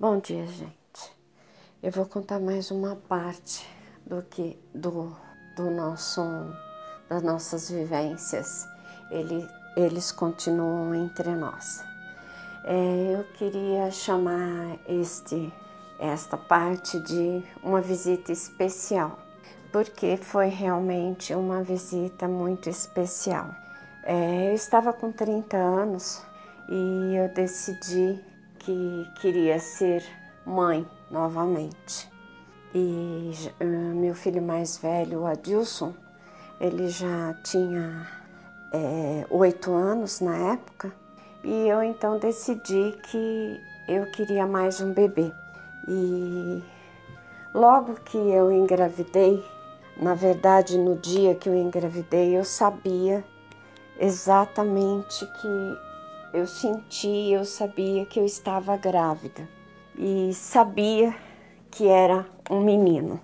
Bom dia, gente. Eu vou contar mais uma parte do que do, do nosso das nossas vivências. Ele, eles continuam entre nós. É, eu queria chamar este esta parte de uma visita especial, porque foi realmente uma visita muito especial. É, eu estava com 30 anos e eu decidi que queria ser mãe novamente. E uh, meu filho mais velho, o Adilson, ele já tinha é, oito anos na época, e eu então decidi que eu queria mais um bebê. E logo que eu engravidei, na verdade, no dia que eu engravidei, eu sabia exatamente que eu senti, eu sabia que eu estava grávida e sabia que era um menino.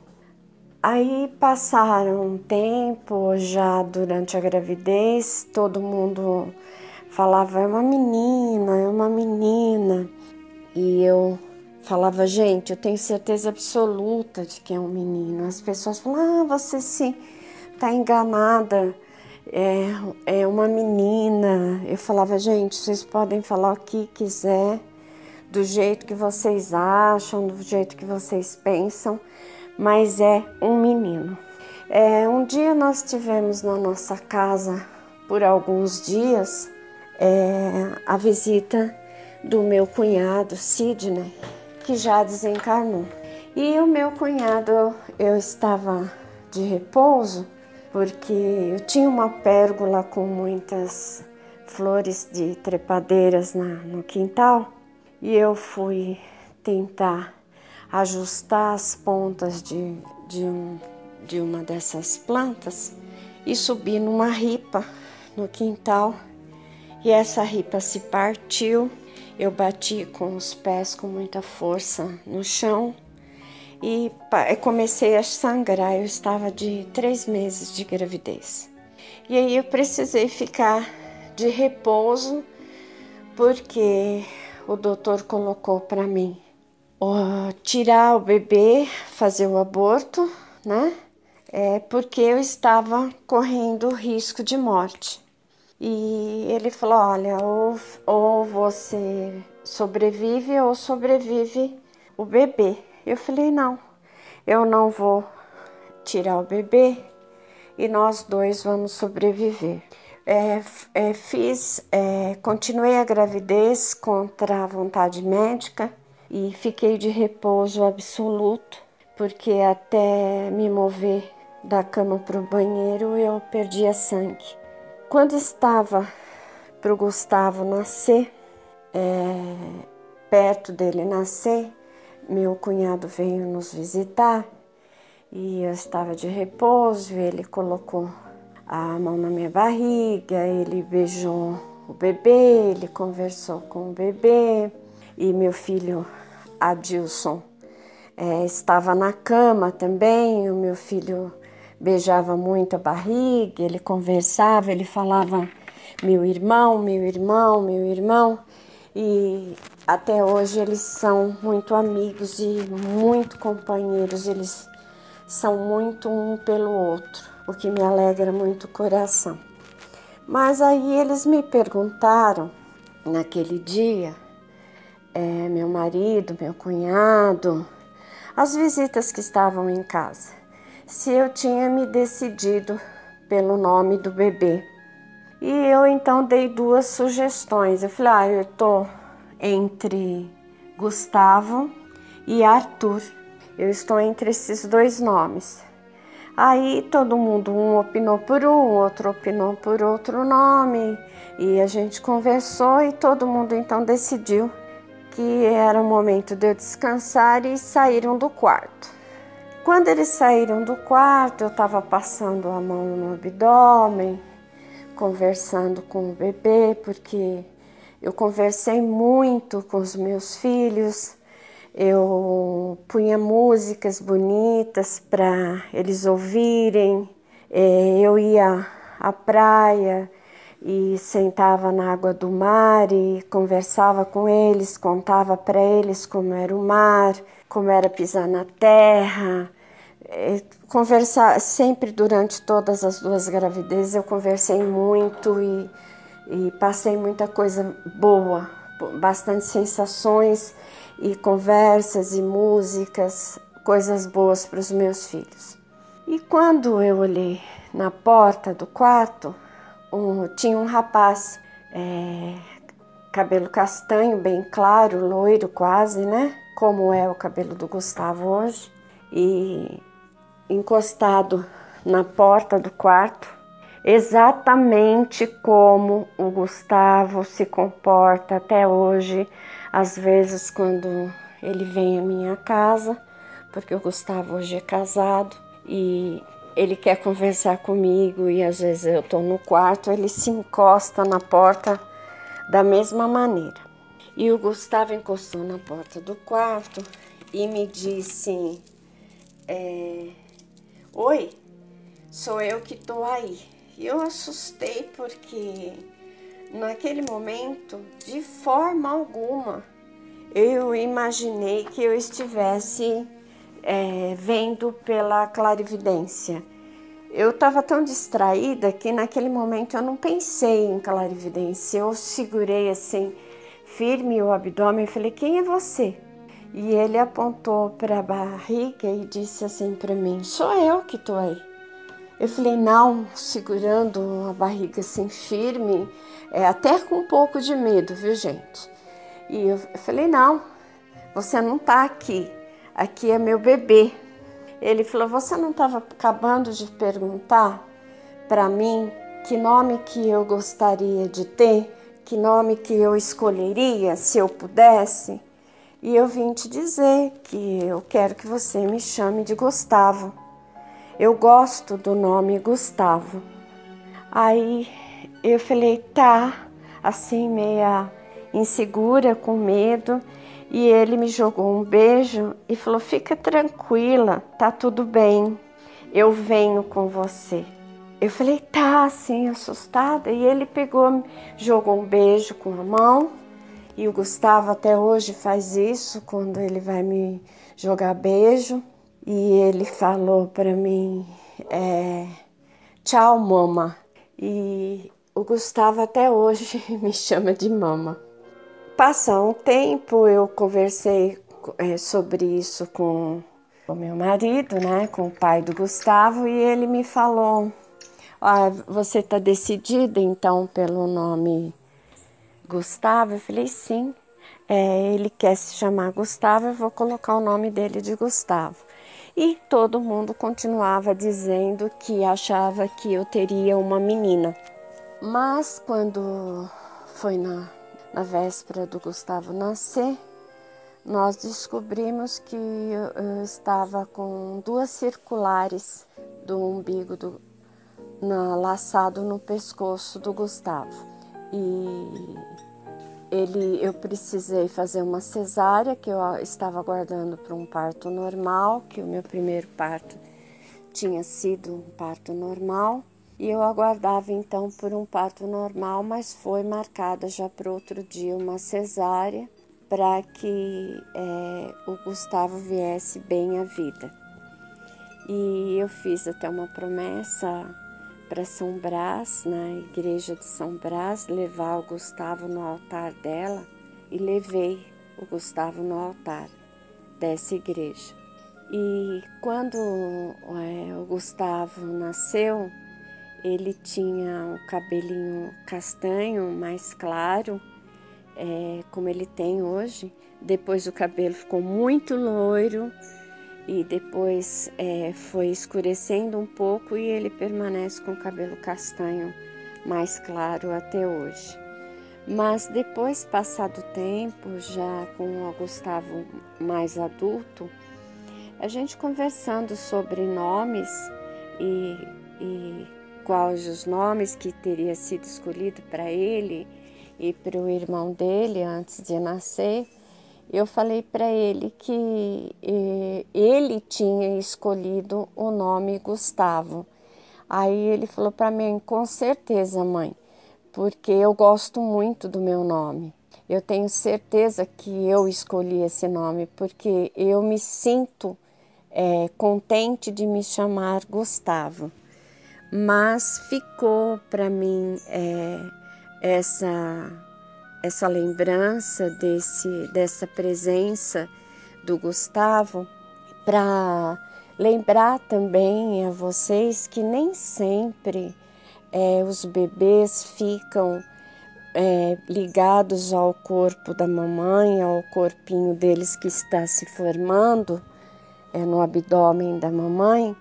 Aí passaram um tempo, já durante a gravidez, todo mundo falava é uma menina, é uma menina. E eu falava, gente, eu tenho certeza absoluta de que é um menino. As pessoas falam, ah, você sim, tá enganada é, é uma menina. Eu falava, gente, vocês podem falar o que quiser, do jeito que vocês acham, do jeito que vocês pensam, mas é um menino. É, um dia nós tivemos na nossa casa, por alguns dias, é, a visita do meu cunhado Sidney, que já desencarnou. E o meu cunhado, eu estava de repouso porque eu tinha uma pérgola com muitas flores de trepadeiras na, no quintal e eu fui tentar ajustar as pontas de, de, um, de uma dessas plantas e subi numa ripa no quintal e essa ripa se partiu. Eu bati com os pés com muita força no chão e comecei a sangrar. Eu estava de três meses de gravidez. E aí eu precisei ficar de repouso porque o doutor colocou para mim tirar o bebê, fazer o aborto, né? É porque eu estava correndo risco de morte. E ele falou: olha, ou, ou você sobrevive ou sobrevive o bebê. Eu falei: não, eu não vou tirar o bebê e nós dois vamos sobreviver. É, é, fiz, é, continuei a gravidez contra a vontade médica e fiquei de repouso absoluto, porque até me mover da cama para o banheiro eu perdia sangue. Quando estava para o Gustavo nascer, é, perto dele nascer, meu cunhado veio nos visitar e eu estava de repouso. Ele colocou a mão na minha barriga, ele beijou o bebê, ele conversou com o bebê e meu filho Adilson é, estava na cama também. O meu filho beijava muito a barriga, ele conversava, ele falava meu irmão, meu irmão, meu irmão. E até hoje eles são muito amigos e muito companheiros, eles são muito um pelo outro, o que me alegra muito o coração. Mas aí eles me perguntaram naquele dia, é, meu marido, meu cunhado, as visitas que estavam em casa, se eu tinha me decidido pelo nome do bebê. E eu então dei duas sugestões. Eu falei, ah, eu tô entre Gustavo e Arthur. Eu estou entre esses dois nomes. Aí todo mundo, um opinou por um, outro opinou por outro nome, e a gente conversou e todo mundo então decidiu que era o momento de eu descansar e saíram do quarto. Quando eles saíram do quarto, eu estava passando a mão no abdômen, conversando com o bebê, porque eu conversei muito com os meus filhos, eu punha músicas bonitas para eles ouvirem, é, eu ia à praia e sentava na água do mar e conversava com eles, contava para eles como era o mar, como era pisar na terra. Conversar sempre durante todas as duas gravidezes eu conversei muito e, e passei muita coisa boa, bastante sensações e conversas e músicas, coisas boas para os meus filhos. E quando eu olhei na porta do quarto, um, tinha um rapaz, é, cabelo castanho, bem claro, loiro quase, né? Como é o cabelo do Gustavo hoje. E encostado na porta do quarto, exatamente como o Gustavo se comporta até hoje, às vezes quando ele vem à minha casa, porque o Gustavo hoje é casado e ele quer conversar comigo e às vezes eu estou no quarto, ele se encosta na porta da mesma maneira. E o Gustavo encostou na porta do quarto e me disse: é, Oi, sou eu que estou aí. E eu assustei porque naquele momento, de forma alguma, eu imaginei que eu estivesse é, vendo pela clarividência. Eu estava tão distraída que naquele momento eu não pensei em clarividência. Eu segurei assim, firme o abdômen e falei: Quem é você? E ele apontou para a barriga e disse assim para mim: Sou eu que estou aí. Eu falei: Não, segurando a barriga assim firme, é, até com um pouco de medo, viu, gente? E eu falei: Não, você não está aqui aqui é meu bebê. Ele falou: Você não estava acabando de perguntar para mim que nome que eu gostaria de ter, que nome que eu escolheria se eu pudesse? E eu vim te dizer que eu quero que você me chame de Gustavo. Eu gosto do nome Gustavo. Aí eu falei: Tá, assim, meia insegura, com medo. E ele me jogou um beijo e falou: Fica tranquila, tá tudo bem, eu venho com você. Eu falei: Tá, assim, assustada. E ele pegou, jogou um beijo com a mão. E o Gustavo até hoje faz isso quando ele vai me jogar beijo. E ele falou para mim: é, Tchau, mama. E o Gustavo até hoje me chama de mama. Passa um tempo, eu conversei é, sobre isso com o meu marido, né, com o pai do Gustavo, e ele me falou: ah, Você está decidida então pelo nome Gustavo? Eu falei: Sim. É, ele quer se chamar Gustavo, eu vou colocar o nome dele de Gustavo. E todo mundo continuava dizendo que achava que eu teria uma menina. Mas quando foi na na véspera do Gustavo nascer, nós descobrimos que eu estava com duas circulares do umbigo do, na, laçado no pescoço do Gustavo. E ele, eu precisei fazer uma cesárea que eu estava aguardando para um parto normal, que o meu primeiro parto tinha sido um parto normal. E eu aguardava então por um parto normal, mas foi marcada já para outro dia uma cesárea para que é, o Gustavo viesse bem à vida. E eu fiz até uma promessa para São Brás, na igreja de São Brás, levar o Gustavo no altar dela e levei o Gustavo no altar dessa igreja. E quando é, o Gustavo nasceu, ele tinha um cabelinho castanho, mais claro, é, como ele tem hoje. Depois o cabelo ficou muito loiro e depois é, foi escurecendo um pouco e ele permanece com o cabelo castanho mais claro até hoje. Mas depois, passado o tempo, já com o Gustavo mais adulto, a gente conversando sobre nomes e, e quais os nomes que teria sido escolhido para ele e para o irmão dele antes de nascer, eu falei para ele que eh, ele tinha escolhido o nome Gustavo. Aí ele falou para mim, com certeza, mãe, porque eu gosto muito do meu nome. Eu tenho certeza que eu escolhi esse nome porque eu me sinto é, contente de me chamar Gustavo. Mas ficou para mim é, essa essa lembrança desse dessa presença do Gustavo para lembrar também a vocês que nem sempre é, os bebês ficam é, ligados ao corpo da mamãe, ao corpinho deles que está se formando é, no abdômen da mamãe,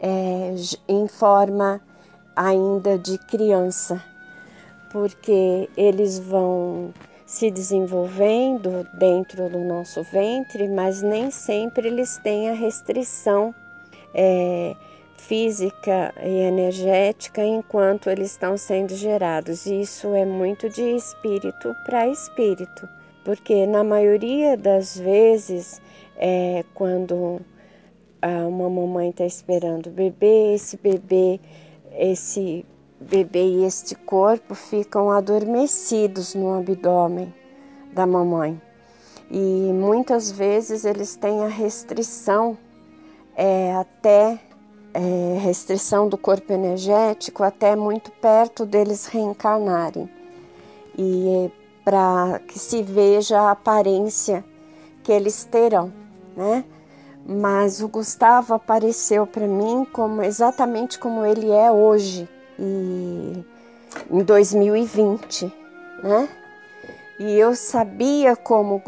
é, em forma ainda de criança, porque eles vão se desenvolvendo dentro do nosso ventre, mas nem sempre eles têm a restrição é, física e energética enquanto eles estão sendo gerados. Isso é muito de espírito para espírito, porque na maioria das vezes, é, quando uma mamãe está esperando o bebê, esse bebê, esse bebê e este corpo ficam adormecidos no abdômen da mamãe. E muitas vezes eles têm a restrição é, até é, restrição do corpo energético até muito perto deles reencarnarem e para que se veja a aparência que eles terão, né? Mas o Gustavo apareceu para mim como exatamente como ele é hoje e em 2020, né? E eu sabia como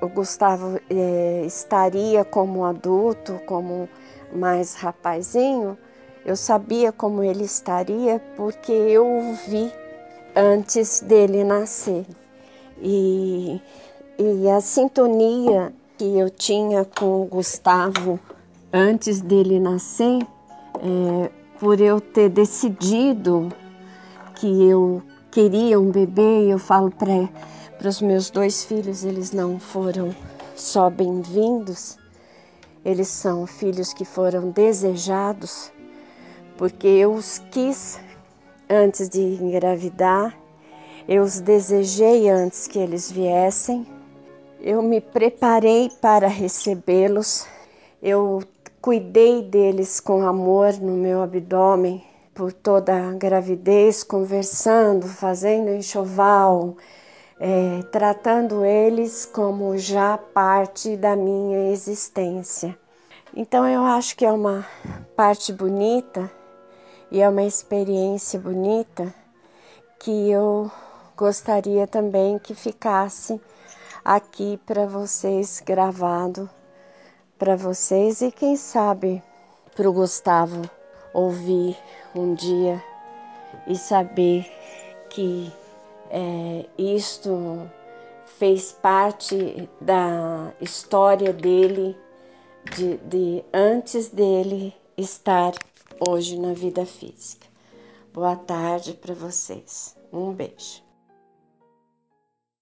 o Gustavo é, estaria como adulto, como mais rapazinho, eu sabia como ele estaria porque eu o vi antes dele nascer. E, e a sintonia que eu tinha com o Gustavo antes dele nascer, é, por eu ter decidido que eu queria um bebê, eu falo para os meus dois filhos, eles não foram só bem-vindos, eles são filhos que foram desejados, porque eu os quis antes de engravidar, eu os desejei antes que eles viessem, eu me preparei para recebê-los, eu cuidei deles com amor no meu abdômen por toda a gravidez, conversando, fazendo enxoval, é, tratando eles como já parte da minha existência. Então eu acho que é uma parte bonita e é uma experiência bonita que eu gostaria também que ficasse aqui para vocês gravado para vocês e quem sabe para o Gustavo ouvir um dia e saber que é, isto fez parte da história dele, de, de antes dele estar hoje na vida física. Boa tarde para vocês. Um beijo.